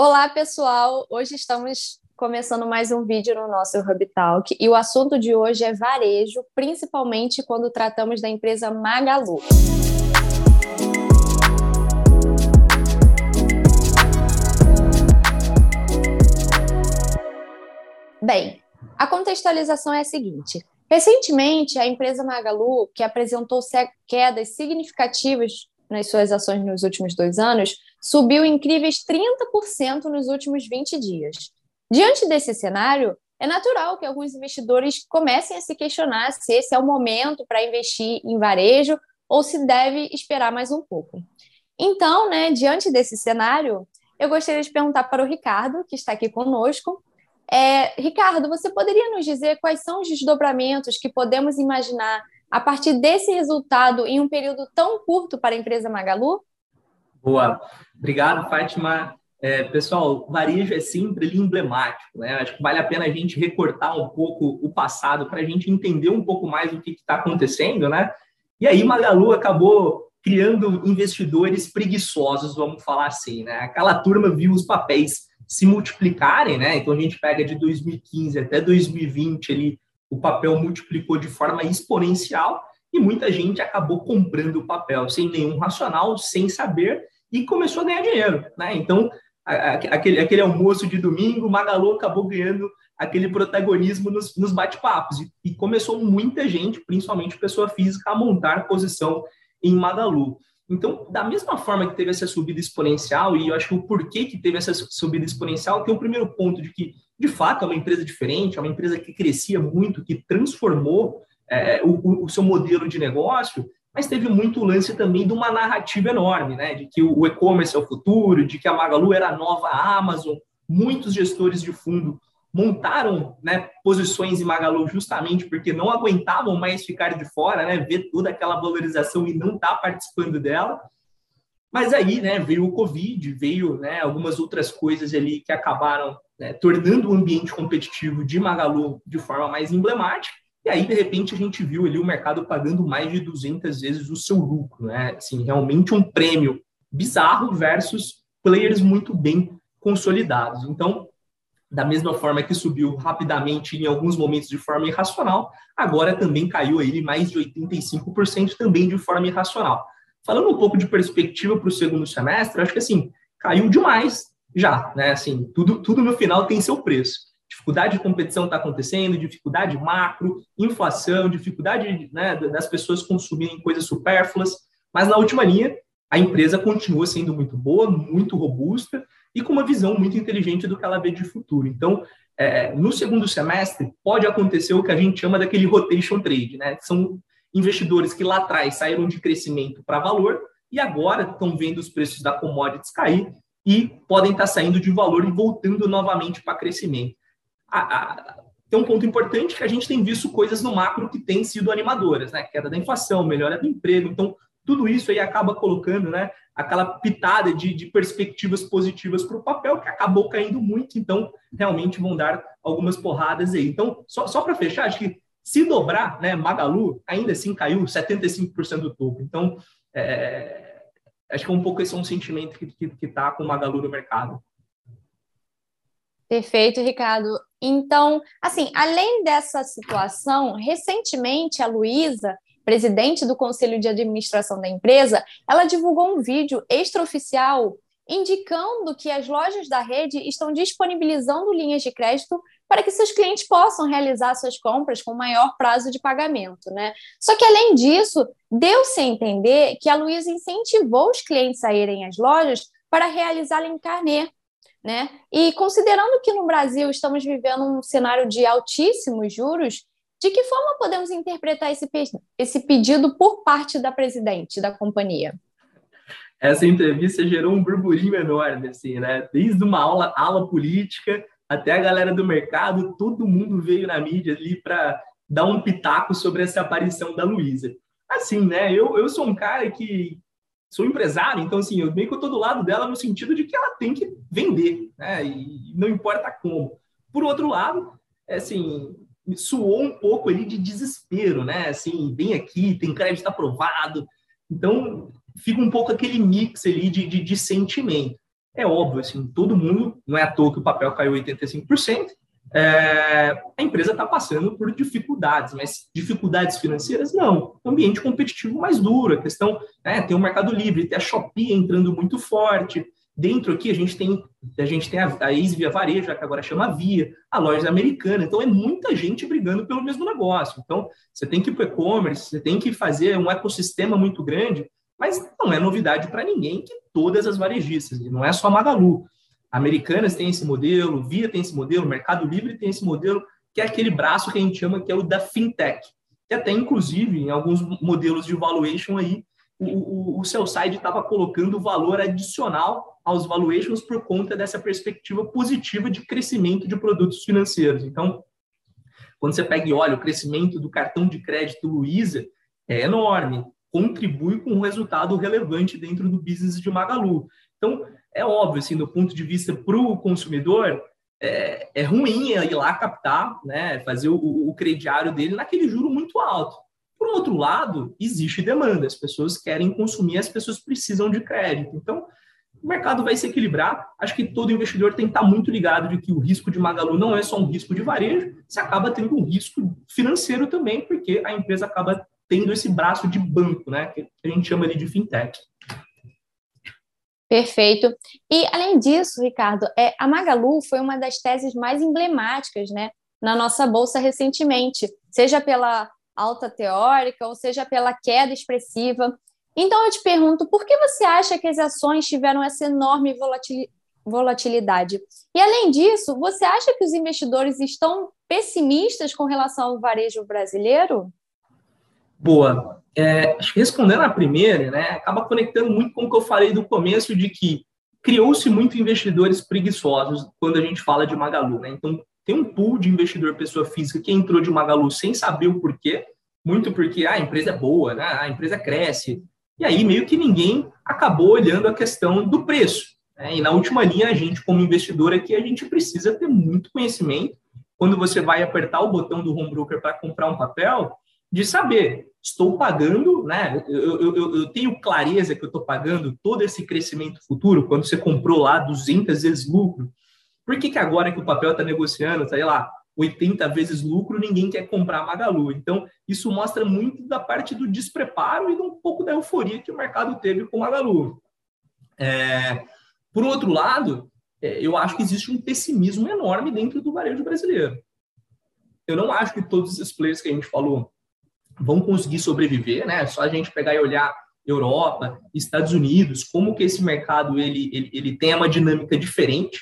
Olá, pessoal! Hoje estamos começando mais um vídeo no nosso Hub Talk e o assunto de hoje é varejo, principalmente quando tratamos da empresa Magalu. Bem, a contextualização é a seguinte: recentemente, a empresa Magalu, que apresentou quedas significativas nas suas ações nos últimos dois anos, subiu incríveis 30% nos últimos 20 dias. Diante desse cenário, é natural que alguns investidores comecem a se questionar se esse é o momento para investir em varejo ou se deve esperar mais um pouco. Então, né, diante desse cenário, eu gostaria de perguntar para o Ricardo, que está aqui conosco. É, Ricardo, você poderia nos dizer quais são os desdobramentos que podemos imaginar a partir desse resultado em um período tão curto para a empresa Magalu? Boa. Obrigado, Fátima. É, pessoal, varejo é sempre emblemático, né? Acho que vale a pena a gente recortar um pouco o passado para a gente entender um pouco mais o que está acontecendo, né? E aí Magalu acabou criando investidores preguiçosos, vamos falar assim, né? Aquela turma viu os papéis se multiplicarem, né? Então a gente pega de 2015 até 2020 ali o papel multiplicou de forma exponencial e muita gente acabou comprando o papel sem nenhum racional, sem saber e começou a ganhar dinheiro, né? Então, aquele, aquele almoço de domingo, Magalu acabou ganhando aquele protagonismo nos, nos bate-papos e, e começou muita gente, principalmente pessoa física, a montar posição em Magalu. Então, da mesma forma que teve essa subida exponencial, e eu acho que o porquê que teve essa subida exponencial, tem o primeiro ponto de que de fato, é uma empresa diferente, é uma empresa que crescia muito, que transformou é, o, o, seu modelo de negócio, mas teve muito lance também de uma narrativa enorme, né? De que o e-commerce é o futuro, de que a Magalu era a nova Amazon. Muitos gestores de fundo montaram né, posições em Magalu justamente porque não aguentavam mais ficar de fora, né? Ver toda aquela valorização e não estar tá participando dela. Mas aí, né, veio o Covid, veio né, algumas outras coisas ali que acabaram né, tornando o ambiente competitivo de Magalu de forma mais emblemática. E aí, de repente, a gente viu ali o mercado pagando mais de 200 vezes o seu lucro, né? Assim, realmente um prêmio bizarro versus players muito bem consolidados. Então, da mesma forma que subiu rapidamente em alguns momentos de forma irracional, agora também caiu aí mais de 85% também de forma irracional. Falando um pouco de perspectiva para o segundo semestre, acho que assim, caiu demais já, né? Assim, tudo, tudo no final tem seu preço. Dificuldade de competição está acontecendo, dificuldade macro, inflação, dificuldade né, das pessoas consumirem coisas supérfluas, mas na última linha, a empresa continua sendo muito boa, muito robusta e com uma visão muito inteligente do que ela vê de futuro. Então, é, no segundo semestre, pode acontecer o que a gente chama daquele rotation trade, né? São investidores que lá atrás saíram de crescimento para valor e agora estão vendo os preços da commodities cair e podem estar saindo de valor e voltando novamente para crescimento. A, a, tem um ponto importante que a gente tem visto coisas no macro que têm sido animadoras, né? Queda da inflação, melhora do emprego. Então, tudo isso aí acaba colocando né, aquela pitada de, de perspectivas positivas para o papel, que acabou caindo muito, então realmente vão dar algumas porradas aí. Então, só, só para fechar, acho que se dobrar, né, Magalu ainda assim caiu 75% do topo. Então, é, Acho que é um pouco esse é um sentimento que está que, que tá com o Magalu no mercado. Perfeito, Ricardo. Então, assim, além dessa situação, recentemente a Luísa, presidente do conselho de administração da empresa, ela divulgou um vídeo extraoficial indicando que as lojas da rede estão disponibilizando linhas de crédito para que seus clientes possam realizar suas compras com maior prazo de pagamento, né? Só que além disso, deu-se a entender que a Luísa incentivou os clientes a irem às lojas para realizar em carnê, né? E considerando que no Brasil estamos vivendo um cenário de altíssimos juros, de que forma podemos interpretar esse, esse pedido por parte da presidente da companhia? Essa entrevista gerou um burburinho enorme, assim, né? Desde uma aula, aula política até a galera do mercado, todo mundo veio na mídia ali para dar um pitaco sobre essa aparição da Luísa. Assim, né? Eu, eu sou um cara que sou empresário, então assim, eu meio que tô do lado dela no sentido de que ela tem que vender, né? E não importa como. Por outro lado, é assim, suou um pouco ali de desespero, né? Assim, vem aqui, tem crédito aprovado. Então, fica um pouco aquele mix ali de, de, de sentimento. é óbvio, assim, todo mundo, não é à toa que o papel caiu 85%, é, a empresa está passando por dificuldades, mas dificuldades financeiras não. Ambiente competitivo mais duro, a questão é, tem o Mercado Livre, tem a Shopee entrando muito forte. Dentro aqui a gente tem a gente tem a, a Easy Via Varejo, que agora chama Via, a loja americana. Então é muita gente brigando pelo mesmo negócio. Então você tem que ir para o e-commerce, você tem que fazer um ecossistema muito grande, mas não é novidade para ninguém que todas as varejistas, e não é só a Magalu. Americanas tem esse modelo, Via tem esse modelo, Mercado Livre tem esse modelo, que é aquele braço que a gente chama que é o da fintech. Que até, inclusive, em alguns modelos de valuation aí, o, o, o estava colocando valor adicional aos valuations por conta dessa perspectiva positiva de crescimento de produtos financeiros. Então, quando você pega e olha o crescimento do cartão de crédito Luiza, é enorme, contribui com um resultado relevante dentro do business de Magalu. Então, é óbvio, assim, do ponto de vista para o consumidor, é, é, ruim ir lá captar, né, fazer o, o crediário dele naquele juro muito alto. Por outro lado, existe demanda, as pessoas querem consumir, as pessoas precisam de crédito. Então, o mercado vai se equilibrar. Acho que todo investidor tem que estar muito ligado de que o risco de Magalu não é só um risco de varejo, você acaba tendo um risco financeiro também, porque a empresa acaba tendo esse braço de banco, né, que a gente chama ali de fintech. Perfeito. E, além disso, Ricardo, é, a Magalu foi uma das teses mais emblemáticas né, na nossa bolsa recentemente, seja pela alta teórica ou seja pela queda expressiva. Então, eu te pergunto, por que você acha que as ações tiveram essa enorme volatilidade? E, além disso, você acha que os investidores estão pessimistas com relação ao varejo brasileiro? Boa. É, respondendo a primeira, né, acaba conectando muito com o que eu falei do começo de que criou-se muito investidores preguiçosos quando a gente fala de Magalu. Né? Então, tem um pool de investidor pessoa física que entrou de Magalu sem saber o porquê, muito porque ah, a empresa é boa, né? a empresa cresce. E aí, meio que ninguém acabou olhando a questão do preço. Né? E na última linha, a gente, como investidor aqui, a gente precisa ter muito conhecimento. Quando você vai apertar o botão do home broker para comprar um papel, de saber, estou pagando, né? Eu, eu, eu tenho clareza que eu estou pagando todo esse crescimento futuro quando você comprou lá 200 vezes lucro. Por que, que agora que o papel está negociando, sei lá, 80 vezes lucro, ninguém quer comprar Magalu? Então, isso mostra muito da parte do despreparo e um pouco da euforia que o mercado teve com Magalu. É, por outro lado, é, eu acho que existe um pessimismo enorme dentro do varejo brasileiro. Eu não acho que todos esses players que a gente falou vão conseguir sobreviver, né? Só a gente pegar e olhar Europa, Estados Unidos, como que esse mercado ele, ele, ele tem uma dinâmica diferente.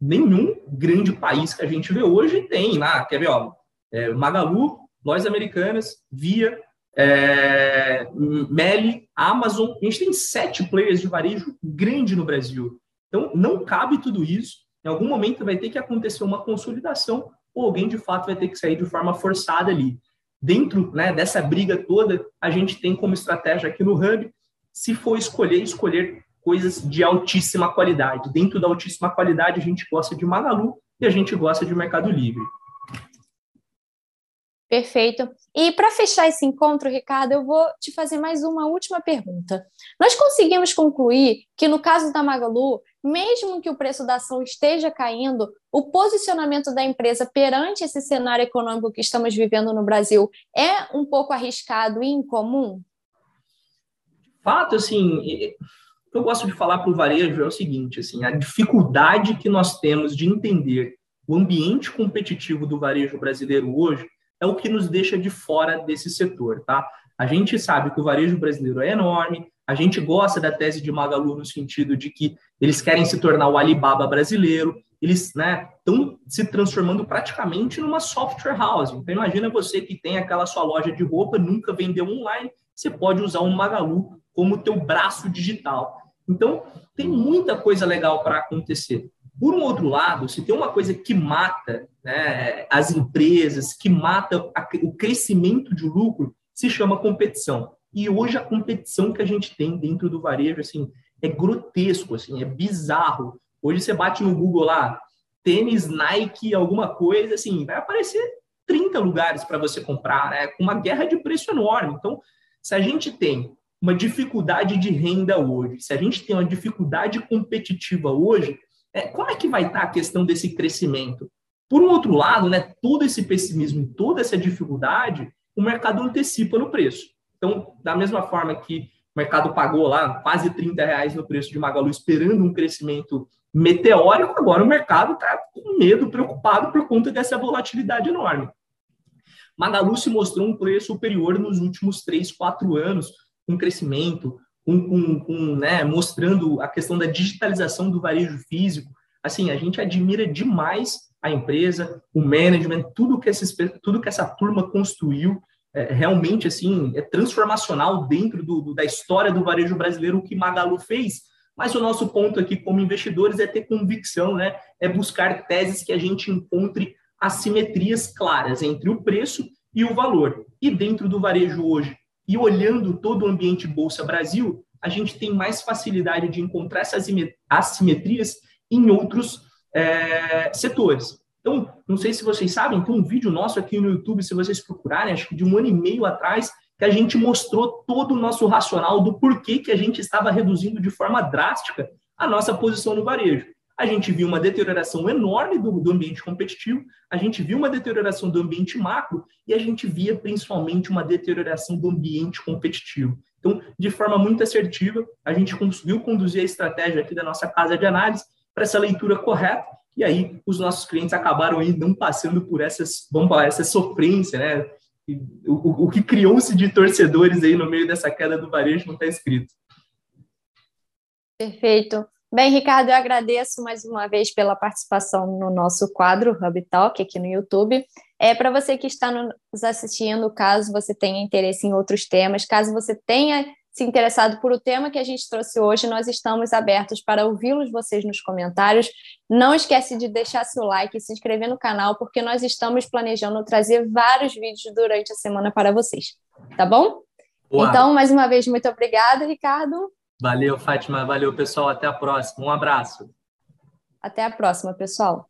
Nenhum grande país que a gente vê hoje tem, né? quer ver, ó, é, Magalu, lojas americanas, Via, é, Meli, Amazon, a gente tem sete players de varejo grande no Brasil. Então, não cabe tudo isso. Em algum momento vai ter que acontecer uma consolidação ou alguém de fato vai ter que sair de forma forçada ali dentro né, dessa briga toda, a gente tem como estratégia aqui no Hub, se for escolher, escolher coisas de altíssima qualidade. Dentro da altíssima qualidade, a gente gosta de Magalu e a gente gosta de Mercado Livre. Perfeito. E para fechar esse encontro, Ricardo, eu vou te fazer mais uma última pergunta. Nós conseguimos concluir que, no caso da Magalu, mesmo que o preço da ação esteja caindo, o posicionamento da empresa perante esse cenário econômico que estamos vivendo no Brasil é um pouco arriscado e incomum? Fato, assim, o que eu gosto de falar para o varejo é o seguinte, assim, a dificuldade que nós temos de entender o ambiente competitivo do varejo brasileiro hoje é o que nos deixa de fora desse setor, tá? A gente sabe que o varejo brasileiro é enorme, a gente gosta da tese de Magalu no sentido de que eles querem se tornar o Alibaba brasileiro, eles estão né, se transformando praticamente numa software house. Então, imagina você que tem aquela sua loja de roupa, nunca vendeu online, você pode usar um Magalu como teu braço digital. Então, tem muita coisa legal para acontecer. Por um outro lado, se tem uma coisa que mata né, as empresas, que mata a, o crescimento de lucro, se chama competição. E hoje a competição que a gente tem dentro do varejo, assim, é grotesco, assim, é bizarro. Hoje você bate no Google lá, tênis, Nike, alguma coisa, assim, vai aparecer 30 lugares para você comprar, né? Uma guerra de preço enorme. Então, se a gente tem uma dificuldade de renda hoje, se a gente tem uma dificuldade competitiva hoje, é, como é que vai estar a questão desse crescimento? Por um outro lado, né, todo esse pessimismo e toda essa dificuldade, o mercado antecipa no preço. Então, da mesma forma que o mercado pagou lá quase 30 reais no preço de Magalu, esperando um crescimento meteórico, agora o mercado está com medo, preocupado por conta dessa volatilidade enorme. Magalu se mostrou um preço superior nos últimos três, quatro anos, com crescimento, com, com, com, né, mostrando a questão da digitalização do varejo físico. Assim, a gente admira demais a empresa, o management, tudo que, esses, tudo que essa turma construiu, é, realmente assim é transformacional dentro do, do, da história do varejo brasileiro o que Magalu fez. Mas o nosso ponto aqui como investidores é ter convicção, né? É buscar teses que a gente encontre assimetrias claras entre o preço e o valor. E dentro do varejo hoje, e olhando todo o ambiente Bolsa Brasil, a gente tem mais facilidade de encontrar essas assimetrias em outros é, setores. Então, não sei se vocês sabem, tem um vídeo nosso aqui no YouTube, se vocês procurarem, acho que de um ano e meio atrás, que a gente mostrou todo o nosso racional do porquê que a gente estava reduzindo de forma drástica a nossa posição no varejo a gente viu uma deterioração enorme do, do, ambiente competitivo, a gente viu uma deterioração do ambiente macro e a gente via principalmente uma deterioração do ambiente competitivo. Então, de forma muito assertiva, a gente conseguiu conduzir a estratégia aqui da nossa casa de análise para essa leitura correta e aí os nossos clientes acabaram aí não passando por essas, vamos falar, essa sofrência, né? O, o que criou-se de torcedores aí no meio dessa queda do varejo não está escrito. Perfeito. Bem, Ricardo, eu agradeço mais uma vez pela participação no nosso quadro Hub Talk aqui no YouTube. É para você que está nos assistindo, caso você tenha interesse em outros temas, caso você tenha se interessado por o tema que a gente trouxe hoje, nós estamos abertos para ouvi-los vocês nos comentários. Não esquece de deixar seu like e se inscrever no canal, porque nós estamos planejando trazer vários vídeos durante a semana para vocês, tá bom? Boa. Então, mais uma vez, muito obrigada, Ricardo. Valeu, Fátima. Valeu, pessoal. Até a próxima. Um abraço. Até a próxima, pessoal.